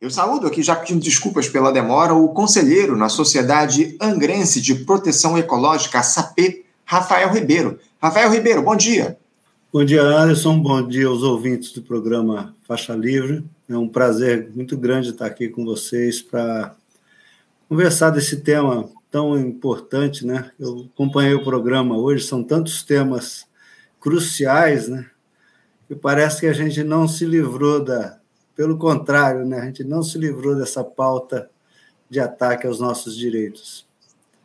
Eu saúdo aqui, já pedindo desculpas pela demora, o conselheiro na Sociedade Angrense de Proteção Ecológica, SAP, Rafael Ribeiro. Rafael Ribeiro, bom dia. Bom dia, Anderson. Bom dia aos ouvintes do programa Faixa Livre. É um prazer muito grande estar aqui com vocês para conversar desse tema tão importante, né? Eu acompanhei o programa hoje, são tantos temas cruciais, né? E parece que a gente não se livrou da, pelo contrário, né? a gente não se livrou dessa pauta de ataque aos nossos direitos.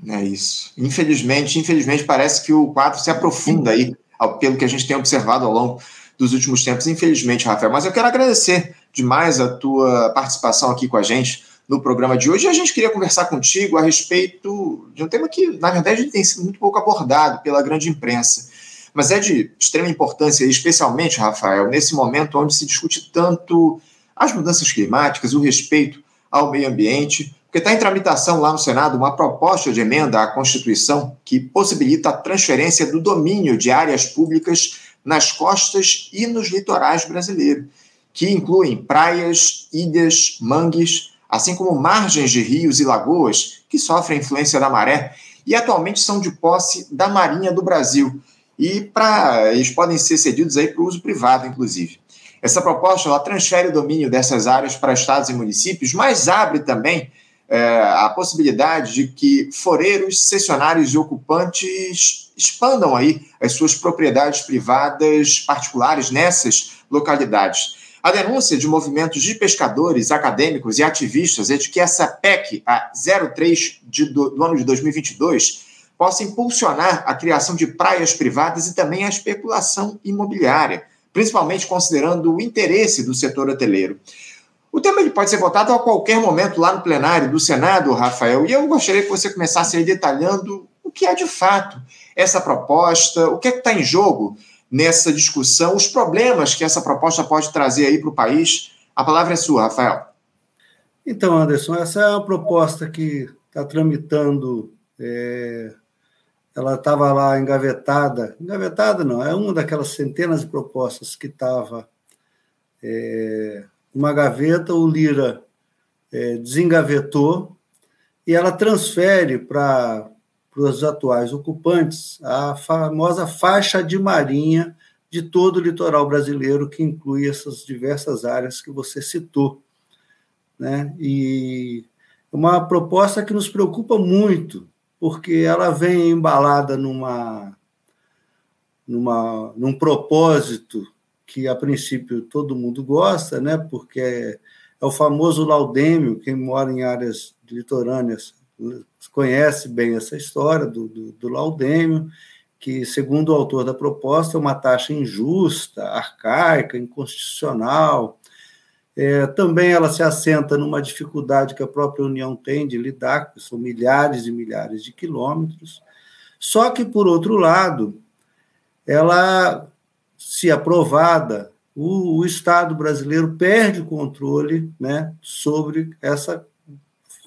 É isso. Infelizmente, infelizmente, parece que o quadro se aprofunda aí, pelo que a gente tem observado ao longo dos últimos tempos. Infelizmente, Rafael. Mas eu quero agradecer demais a tua participação aqui com a gente no programa de hoje. E a gente queria conversar contigo a respeito de um tema que, na verdade, tem sido muito pouco abordado pela grande imprensa. Mas é de extrema importância, especialmente, Rafael, nesse momento onde se discute tanto as mudanças climáticas, o respeito ao meio ambiente, porque está em tramitação lá no Senado uma proposta de emenda à Constituição que possibilita a transferência do domínio de áreas públicas nas costas e nos litorais brasileiros, que incluem praias, ilhas, mangues, assim como margens de rios e lagoas que sofrem influência da maré e atualmente são de posse da Marinha do Brasil. E para eles podem ser cedidos aí para o uso privado, inclusive. Essa proposta ela transfere o domínio dessas áreas para estados e municípios, mas abre também é, a possibilidade de que foreiros, cessionários e ocupantes expandam aí as suas propriedades privadas particulares nessas localidades. A denúncia de movimentos de pescadores, acadêmicos e ativistas é de que essa PEC, a 03 de, do, do ano de 2022, possa impulsionar a criação de praias privadas e também a especulação imobiliária principalmente considerando o interesse do setor hoteleiro. O tema ele pode ser votado a qualquer momento lá no plenário do Senado, Rafael, e eu gostaria que você começasse aí detalhando o que é de fato essa proposta, o que é que está em jogo nessa discussão, os problemas que essa proposta pode trazer aí para o país. A palavra é sua, Rafael. Então, Anderson, essa é uma proposta que está tramitando é, ela estava lá engavetada, engavetada não, é uma daquelas centenas de propostas que estava é, uma gaveta, o Lira é, desengavetou e ela transfere para os atuais ocupantes a famosa faixa de marinha de todo o litoral brasileiro, que inclui essas diversas áreas que você citou. Né? E uma proposta que nos preocupa muito, porque ela vem embalada numa, numa, num propósito que, a princípio, todo mundo gosta, né? porque é, é o famoso laudêmio, quem mora em áreas litorâneas conhece bem essa história do, do, do laudêmio, que, segundo o autor da proposta, é uma taxa injusta, arcaica, inconstitucional, é, também ela se assenta numa dificuldade que a própria União tem de lidar, que são milhares e milhares de quilômetros. Só que, por outro lado, ela, se aprovada, o, o Estado brasileiro perde o controle né, sobre essa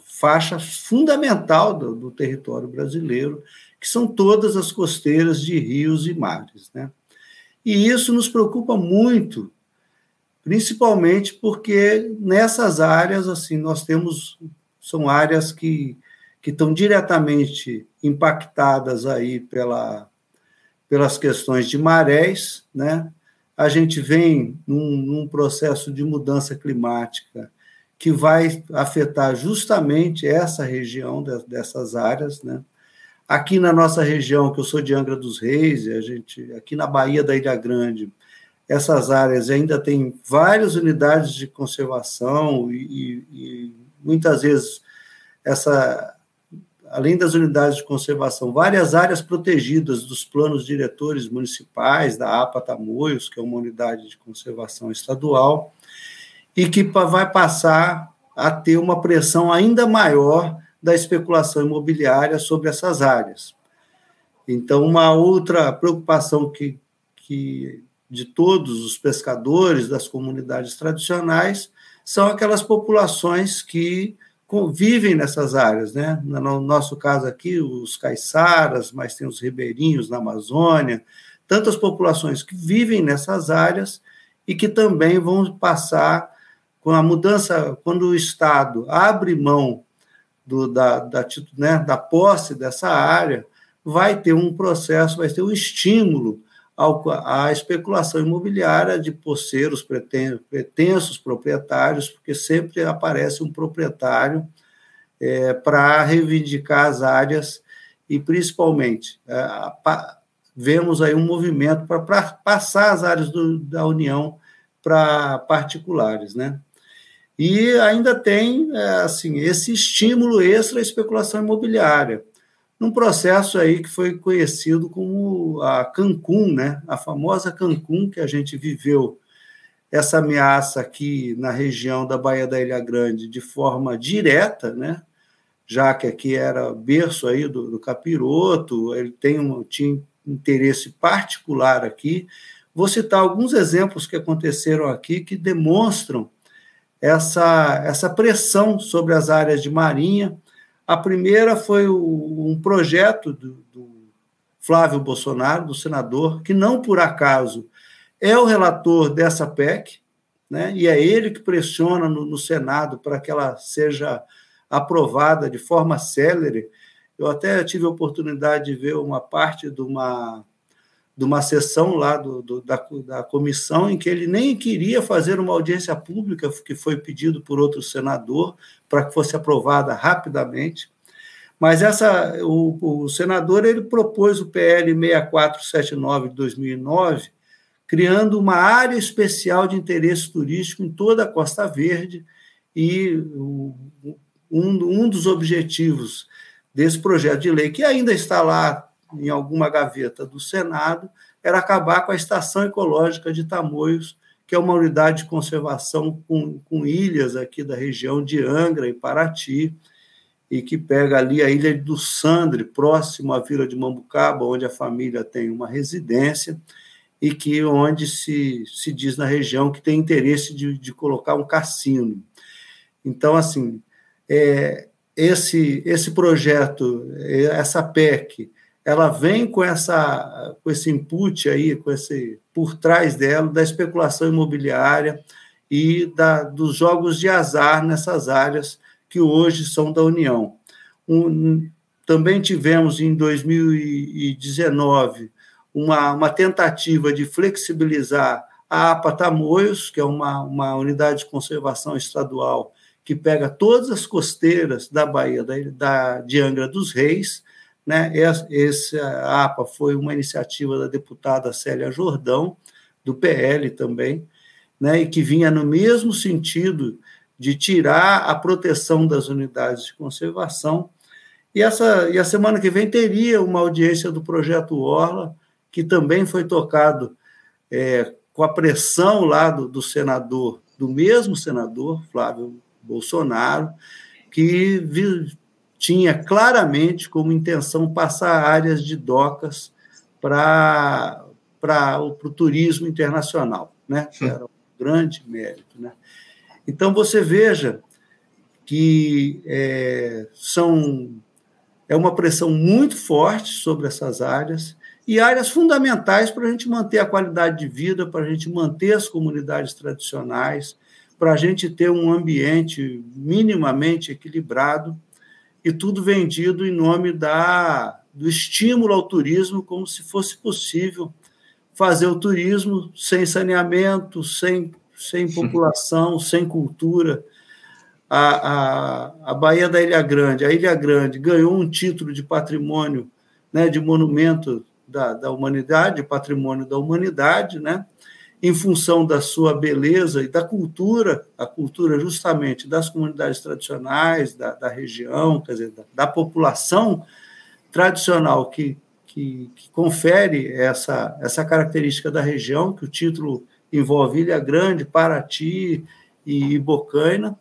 faixa fundamental do, do, território brasileiro, que são todas as costeiras de rios e mares. Né? E isso nos preocupa muito, principalmente porque nessas áreas assim nós temos são áreas que, que estão diretamente impactadas aí pela, pelas questões de marés, né? A gente vem num, num processo de mudança climática que vai afetar justamente essa região de, dessas áreas, né? Aqui na nossa região, que eu sou de Angra dos Reis, a gente aqui na Baía da Ilha Grande, essas áreas ainda têm várias unidades de conservação e, e, muitas vezes essa além das unidades de conservação, várias áreas protegidas dos planos diretores municipais da APA Tamoios, que é uma unidade de conservação estadual, e que vai passar a ter uma pressão ainda maior da especulação imobiliária sobre essas áreas. Então, uma outra preocupação que, que de todos os pescadores das comunidades tradicionais são aquelas populações que vivem nessas áreas, né? No nosso caso aqui, os caiçaras, mas tem os ribeirinhos na Amazônia, tantas populações que vivem nessas áreas e que também vão passar com a mudança, quando o Estado abre mão do, da, da, né, da posse dessa área, vai ter um processo, vai ter um estímulo à especulação imobiliária de posseiros pretensos proprietários, porque sempre aparece um proprietário é, para reivindicar as áreas e, principalmente, é, pa, vemos aí um movimento para passar as áreas do, da União para particulares, né? E ainda tem é, assim esse estímulo extra à especulação imobiliária num processo aí que foi conhecido como a Cancún, né? A famosa Cancún que a gente viveu essa ameaça aqui na região da Baía da Ilha Grande de forma direta, né? Já que aqui era berço aí do, do capiroto, ele tem um tinha interesse particular aqui. Vou citar alguns exemplos que aconteceram aqui que demonstram essa, essa pressão sobre as áreas de marinha, a primeira foi o, um projeto do, do Flávio Bolsonaro, do senador, que não por acaso é o relator dessa PEC, né? e é ele que pressiona no, no Senado para que ela seja aprovada de forma célere. Eu até tive a oportunidade de ver uma parte de uma de uma sessão lá do, do, da, da comissão em que ele nem queria fazer uma audiência pública, que foi pedido por outro senador, para que fosse aprovada rapidamente. Mas essa, o, o senador ele propôs o PL 6479 de 2009, criando uma área especial de interesse turístico em toda a Costa Verde, e um, um dos objetivos desse projeto de lei, que ainda está lá em alguma gaveta do Senado, era acabar com a Estação Ecológica de Tamoios, que é uma unidade de conservação com, com ilhas aqui da região de Angra e Paraty, e que pega ali a ilha do Sandre, próximo à vila de Mambucaba, onde a família tem uma residência, e que onde se, se diz na região que tem interesse de, de colocar um cassino. Então, assim, é, esse, esse projeto, essa PEC, ela vem com essa com esse input aí, com esse por trás dela da especulação imobiliária e da, dos jogos de azar nessas áreas que hoje são da União. Um, também tivemos em 2019 uma, uma tentativa de flexibilizar a APA Tamoios, que é uma, uma unidade de conservação estadual que pega todas as costeiras da Bahia da, da, de Angra dos Reis, né? Essa APA foi uma iniciativa da deputada Célia Jordão, do PL também, né? e que vinha no mesmo sentido de tirar a proteção das unidades de conservação. E, essa, e a semana que vem teria uma audiência do projeto Orla, que também foi tocado é, com a pressão lá do, do senador, do mesmo senador, Flávio Bolsonaro, que tinha claramente como intenção passar áreas de docas para o turismo internacional, né? que era um grande mérito. Né? Então, você veja que é, são, é uma pressão muito forte sobre essas áreas e áreas fundamentais para a gente manter a qualidade de vida, para a gente manter as comunidades tradicionais, para a gente ter um ambiente minimamente equilibrado e tudo vendido em nome da, do estímulo ao turismo, como se fosse possível fazer o turismo sem saneamento, sem, sem população, sem cultura. A, a, a Baía da Ilha Grande, a Ilha Grande ganhou um título de patrimônio, né, de monumento da, da humanidade, patrimônio da humanidade, né? Em função da sua beleza e da cultura, a cultura justamente das comunidades tradicionais, da, da região, quer dizer, da, da população tradicional que, que, que, confere essa, essa característica da região, que o título envolve Ilha Grande, Paraty e Bocaina,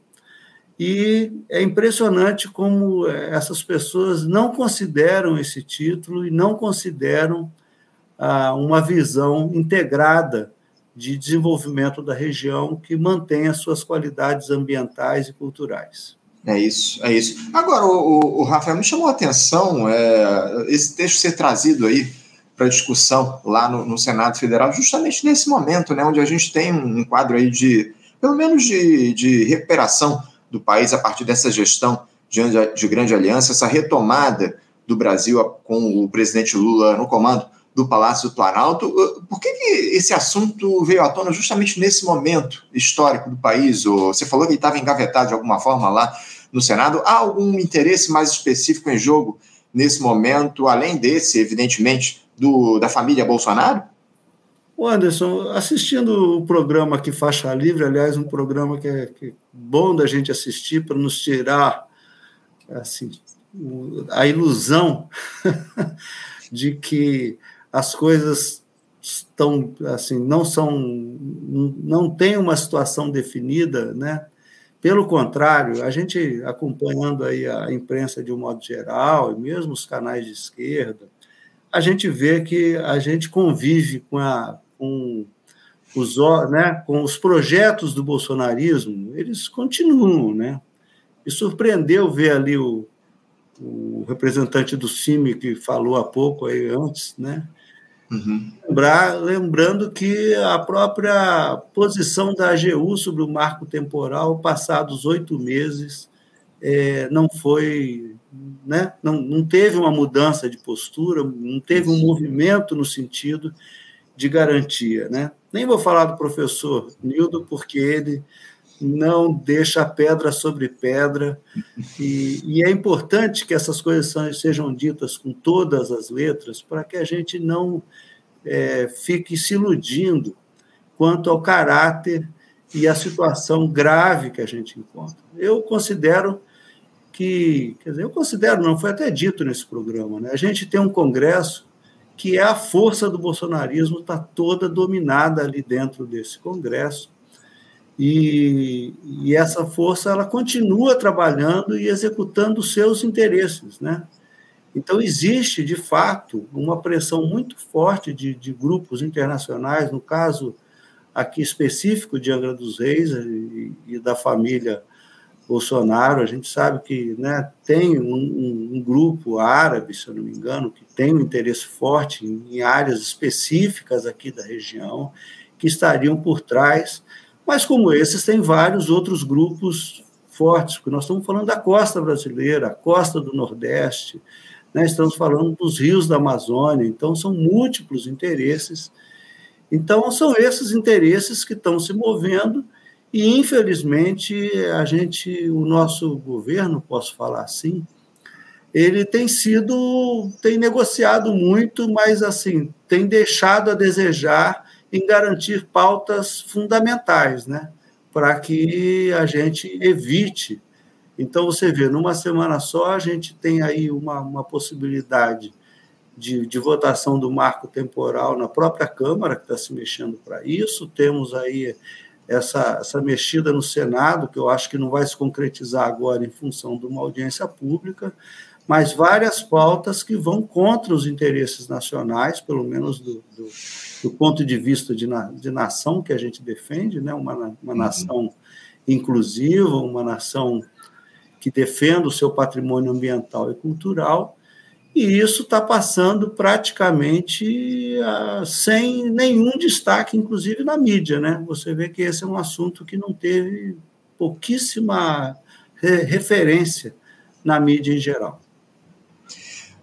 e é impressionante como essas pessoas não consideram esse título e não consideram ah, uma visão integrada de desenvolvimento da região que mantenha suas qualidades ambientais e culturais. É isso, é isso. Agora, o, o Rafael me chamou a atenção é, esse texto ser trazido aí para discussão lá no, no, Senado Federal, justamente nesse momento, né, onde a gente tem um quadro aí de pelo menos de, de recuperação do país a partir dessa gestão de, de grande aliança, essa retomada do Brasil com o presidente Lula no comando do Palácio do Planalto. Por que, que esse assunto veio à tona justamente nesse momento histórico do país? Você falou que ele estava engavetado de alguma forma lá no Senado. Há algum interesse mais específico em jogo nesse momento, além desse, evidentemente, do, da família Bolsonaro? O Anderson, assistindo o programa aqui Faixa Livre, aliás, um programa que é, que é bom da gente assistir para nos tirar assim, a ilusão de que as coisas estão assim não são não tem uma situação definida, né? Pelo contrário, a gente acompanhando aí a imprensa de um modo geral e mesmo os canais de esquerda, a gente vê que a gente convive com a com os, né, com os projetos do bolsonarismo, eles continuam, né? E surpreendeu ver ali o, o representante do CIMI que falou há pouco aí antes, né? Uhum. Lembrar, lembrando que a própria posição da AGU sobre o marco temporal, passados oito meses, é, não foi, né? não, não teve uma mudança de postura, não teve um movimento no sentido de garantia. Né? Nem vou falar do professor Nildo, porque ele não deixa pedra sobre pedra, e, e, é importante que essas coisas sejam ditas com todas as letras, para que a gente não é, fique se iludindo quanto ao caráter e a situação grave que a gente encontra. Eu considero que, quer dizer, eu considero, não foi até dito nesse programa, né? a gente tem um Congresso que é a força do bolsonarismo, está toda dominada ali dentro desse Congresso. E, e, essa força ela continua trabalhando e executando seus interesses. Né? Então, existe, de fato, uma pressão muito forte de, de grupos internacionais, no caso aqui específico de Angra dos Reis e, e da família Bolsonaro, a gente sabe que né, tem um, um, um, grupo árabe, se eu não me engano, que tem um interesse forte em, em, áreas específicas aqui da região, que estariam por trás, mas como esses, tem vários outros grupos fortes, porque nós estamos falando da costa brasileira, a costa do Nordeste, né, estamos falando dos rios da Amazônia, então são múltiplos interesses. Então, são esses interesses que estão se movendo e, infelizmente, a gente, o nosso governo, posso falar assim, ele tem sido, tem negociado muito, mas assim, tem deixado a desejar em garantir pautas fundamentais, né? Para que a gente evite. Então, você vê, numa semana só, a gente tem aí uma, uma possibilidade de, de votação do marco temporal na própria Câmara, que está se mexendo para isso, temos aí essa, essa mexida no Senado, que eu acho que não vai se concretizar agora em função de uma audiência pública, mas várias pautas que vão contra os interesses nacionais, pelo menos do, do, do ponto de vista de, na, de, nação que a gente defende, né? uma, uma uhum. nação inclusiva, uma nação que defenda o seu patrimônio ambiental e cultural, e isso está passando praticamente uh, sem nenhum destaque, inclusive na mídia. Né? Você vê que esse é um assunto que não teve pouquíssima re referência na mídia em geral.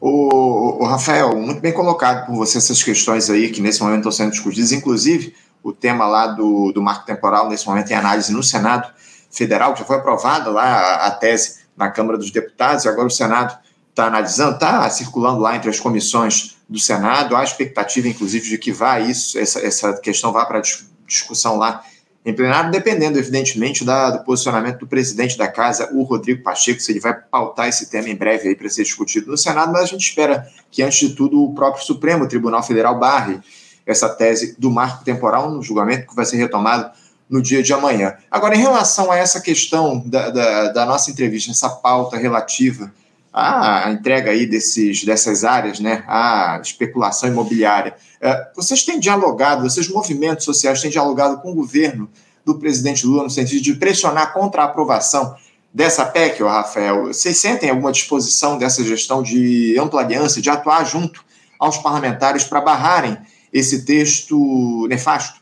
O, o, Rafael, muito bem colocado por você essas questões aí que nesse momento estão sendo discutidas, inclusive o tema lá do, do marco temporal, nesse momento em análise no Senado Federal, que já foi aprovada lá a, a tese na Câmara dos Deputados, e agora o Senado está analisando, está circulando lá entre as comissões do Senado, há expectativa, inclusive, de que vá isso, essa, essa questão vá para discussão lá em plenário, dependendo, evidentemente, da, do posicionamento do presidente da casa, o Rodrigo Pacheco, se ele vai pautar esse tema em breve aí para ser discutido no Senado, mas a gente espera que, antes de tudo, o próprio Supremo Tribunal Federal barre essa tese do marco temporal no julgamento que vai ser retomado no dia de amanhã. Agora, em relação a essa questão da, da, da nossa entrevista, essa pauta relativa a entrega aí desses, dessas áreas, né, a especulação imobiliária. É, vocês têm dialogado, vocês movimentos sociais têm dialogado com o governo do presidente Lula no sentido de pressionar contra a aprovação dessa PEC, Rafael? Vocês sentem alguma disposição dessa gestão de ampla aliança, de atuar junto aos parlamentares para barrarem esse texto nefasto?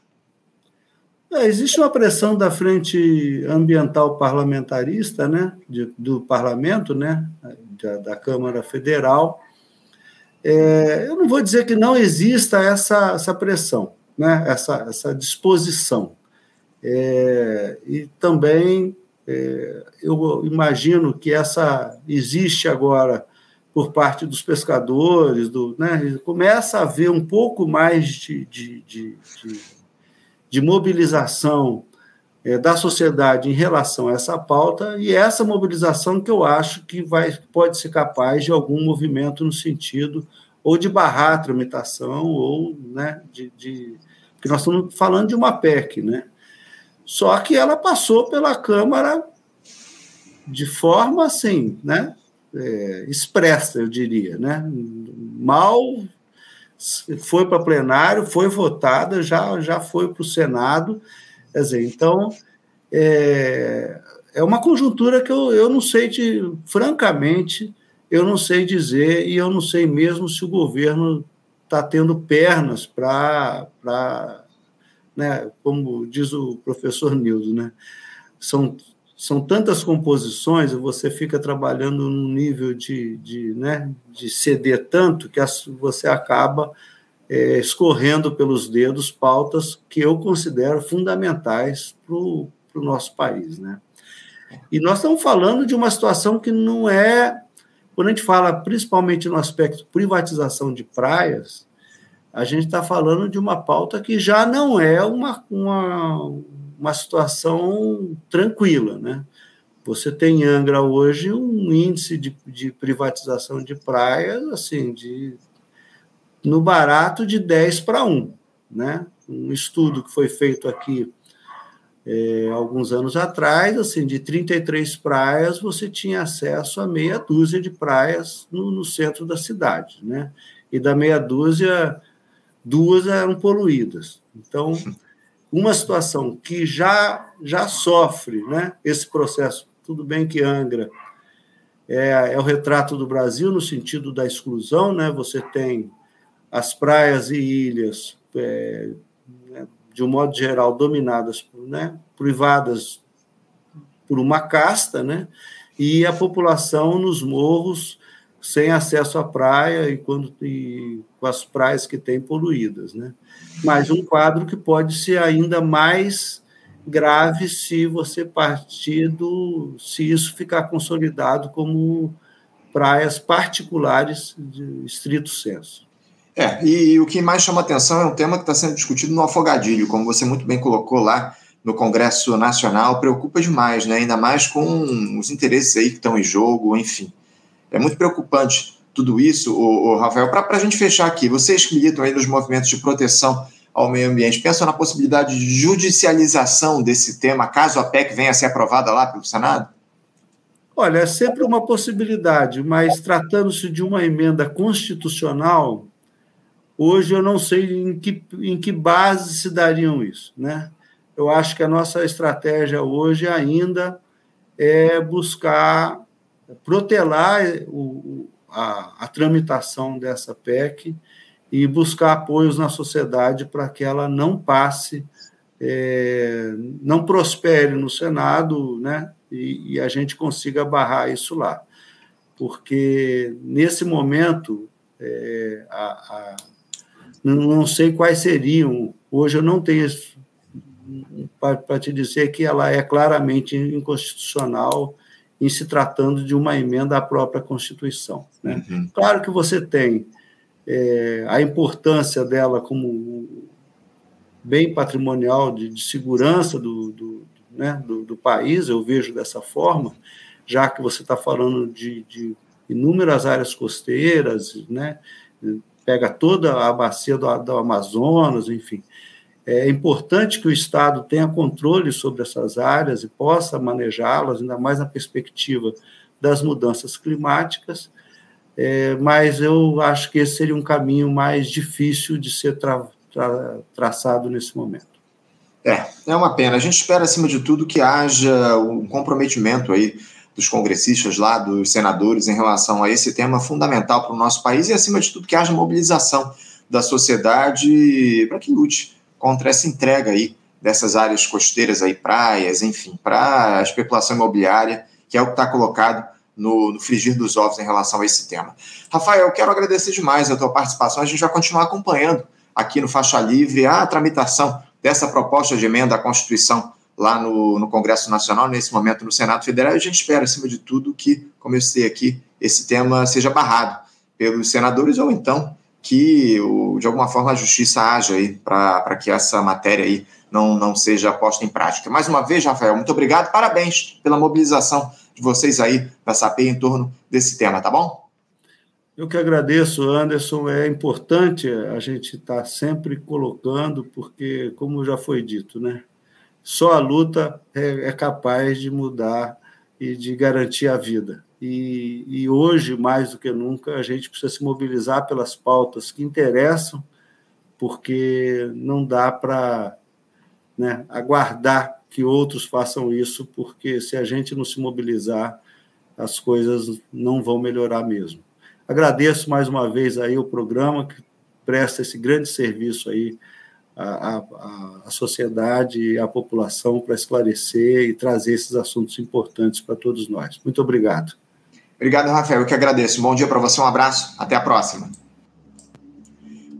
É, existe uma pressão da frente ambiental parlamentarista, né, de, do parlamento, né, da, da Câmara Federal. É, eu não vou dizer que não exista essa, essa pressão, né, essa, essa disposição. É, e também é, eu imagino que essa existe agora por parte dos pescadores, do, né, começa a haver um pouco mais de, de, de, de, de mobilização é, da sociedade em relação a essa pauta, e é essa mobilização que eu acho que vai, pode ser capaz de algum movimento no sentido ou de barrar a tramitação, ou né, de, de. Porque nós estamos falando de uma PEC, né? Só que ela passou pela Câmara de forma assim, né? É, expressa, eu diria, né? Mal foi para plenário, foi votada, já, já foi para o Senado. Quer dizer, então, é, é uma conjuntura que eu, eu não sei, de, francamente, eu não sei dizer, e eu não sei mesmo se o governo está tendo pernas para, né, como diz o professor Nildo, né, são, são tantas composições, você fica trabalhando num nível de, de, né, de ceder tanto que você acaba é, escorrendo pelos dedos pautas que eu considero fundamentais para o nosso país. Né? E nós estamos falando de uma situação que não é. Quando a gente fala principalmente no aspecto privatização de praias, a gente está falando de uma pauta que já não é uma, uma, uma situação tranquila. Né? Você tem em Angra hoje um índice de, de privatização de praias assim de no barato de 10 para 1. Né? Um estudo que foi feito aqui é, alguns anos atrás, assim, de 33 praias, você tinha acesso a meia dúzia de praias no, no centro da cidade. Né? E da meia dúzia, duas eram poluídas. Então, uma situação que já, já sofre né, esse processo, tudo bem que Angra é, é o retrato do Brasil no sentido da exclusão, né? você tem as praias e ilhas, é, né, de um modo geral, dominadas, né, privadas por uma casta, né, e a população nos morros sem acesso à praia e, quando, e com as praias que têm poluídas. Né? Mas um quadro que pode ser ainda mais grave se você partir do. se isso ficar consolidado como praias particulares de estrito senso. É, e, e o que mais chama atenção é um tema que está sendo discutido no afogadilho, como você muito bem colocou lá no Congresso Nacional, preocupa demais, né? ainda mais com os interesses aí que estão em jogo, enfim. É muito preocupante tudo isso, o, Rafael. Para a gente fechar aqui, vocês que militam aí nos movimentos de proteção ao meio ambiente, pensam na possibilidade de judicialização desse tema, caso a PEC venha a ser aprovada lá pelo Senado? Olha, é sempre uma possibilidade, mas tratando-se de uma emenda constitucional, Hoje eu não sei em que, em que base se dariam isso. Né? Eu acho que a nossa estratégia hoje ainda é buscar protelar o, a, a tramitação dessa PEC e buscar apoios na sociedade para que ela não passe, é, não prospere no Senado, né? E, e, a gente consiga barrar isso lá. Porque, nesse momento, é, a, a, não sei quais seriam. Hoje eu não tenho para te dizer que ela é claramente inconstitucional em se tratando de uma emenda à própria Constituição. Né? Uhum. Claro que você tem é, a importância dela como bem patrimonial de, de segurança do, do, né, do, do, país, eu vejo dessa forma, já que você está falando de, de inúmeras áreas costeiras, né, pega toda a bacia do, do Amazonas, enfim. É importante que o Estado tenha controle sobre essas áreas e possa manejá-las, ainda mais na perspectiva das mudanças climáticas, é, mas eu acho que esse seria um caminho mais difícil de ser tra tra traçado nesse momento. É, é uma pena. A gente espera, acima de tudo, que haja um comprometimento aí dos congressistas lá, dos senadores, em relação a esse tema fundamental para o nosso país e, acima de tudo, que haja mobilização da sociedade para que lute contra essa entrega aí dessas áreas costeiras aí, praias, enfim, para a especulação imobiliária, que é o que está colocado no, no, frigir dos ovos em relação a esse tema. Rafael, eu quero agradecer demais a tua participação. A gente vai continuar acompanhando aqui no Faixa Livre a tramitação dessa proposta de emenda à Constituição lá no, no Congresso Nacional, nesse momento no Senado Federal, e a gente espera, acima de tudo, que, como eu citei aqui, esse tema seja barrado pelos senadores ou então que, de alguma forma, a justiça haja aí para que essa matéria aí não, não seja posta em prática. Mais uma vez, Rafael, muito obrigado, parabéns pela mobilização de vocês aí da SAPEI em torno desse tema, tá bom? Eu que agradeço, Anderson. É importante a gente estar tá sempre colocando, porque, como já foi dito, né? Só a luta é, é capaz de mudar e de garantir a vida. E, e, hoje, mais do que nunca, a gente precisa se mobilizar pelas pautas que interessam, porque não dá para né, aguardar que outros façam isso, porque se a gente não se mobilizar, as coisas não vão melhorar mesmo. Agradeço mais uma vez aí o programa que presta esse grande serviço aí à, à, à sociedade e à população para esclarecer e trazer esses assuntos importantes para todos nós. Muito obrigado. Obrigado, Rafael. Eu que agradeço. Bom dia para você, um abraço. Até a próxima.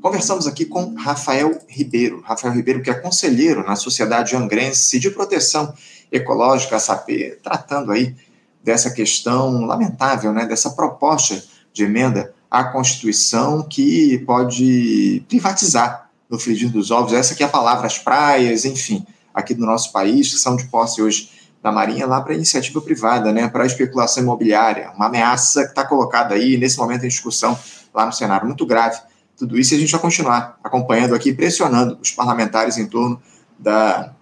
Conversamos aqui com Rafael Ribeiro. Rafael Ribeiro, que é conselheiro na Sociedade Angrense de Proteção Ecológica, SAP, tratando aí dessa questão lamentável, né, dessa proposta de emenda à Constituição que pode privatizar no frigir dos ovos, essa que é a palavra, as praias, enfim, aqui do nosso país, que são de posse hoje da Marinha, lá para iniciativa privada, né, para especulação imobiliária, uma ameaça que está colocada aí, nesse momento, em discussão lá no Senado, muito grave. Tudo isso a gente vai continuar acompanhando aqui, pressionando os parlamentares em torno da,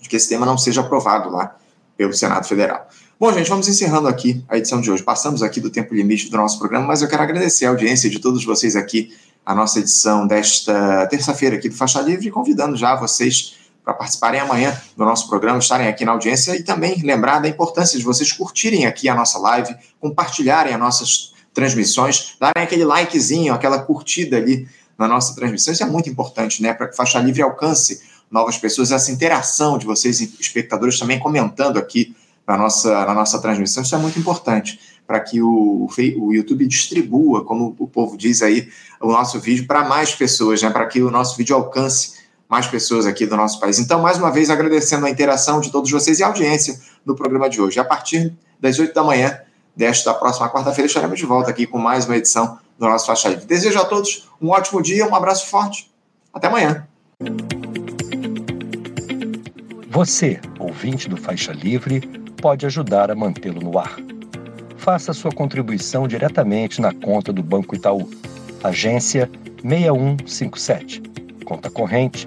de que esse tema não seja aprovado lá pelo Senado Federal. Bom, gente, vamos encerrando aqui a edição de hoje. Passamos aqui do tempo limite do nosso programa, mas eu quero agradecer a audiência de todos vocês aqui, a nossa edição desta terça-feira aqui do Faixa Livre, convidando já vocês para participarem amanhã do nosso programa, estarem aqui na audiência e também lembrar da importância de vocês curtirem aqui a nossa live, compartilharem as nossas transmissões, darem aquele likezinho, aquela curtida ali na nossa transmissão. Isso é muito importante, né, para que Faixa Livre alcance novas pessoas, essa interação de vocês, espectadores, também comentando aqui na nossa, na nossa transmissão. Isso é muito importante para que o, o YouTube distribua, como o povo diz aí, o nosso vídeo para mais pessoas, né? para que o nosso vídeo alcance mais pessoas aqui do nosso país. Então, mais uma vez, agradecendo a interação de todos vocês e a audiência no programa de hoje. A partir das 8 da manhã desta próxima quarta-feira, estaremos de volta aqui com mais uma edição do nosso Faixa Livre. Desejo a todos um ótimo dia, um abraço forte. Até amanhã. Você, ouvinte do Faixa Livre, pode ajudar a mantê-lo no ar. Faça sua contribuição diretamente na conta do Banco Itaú, agência 6157, conta corrente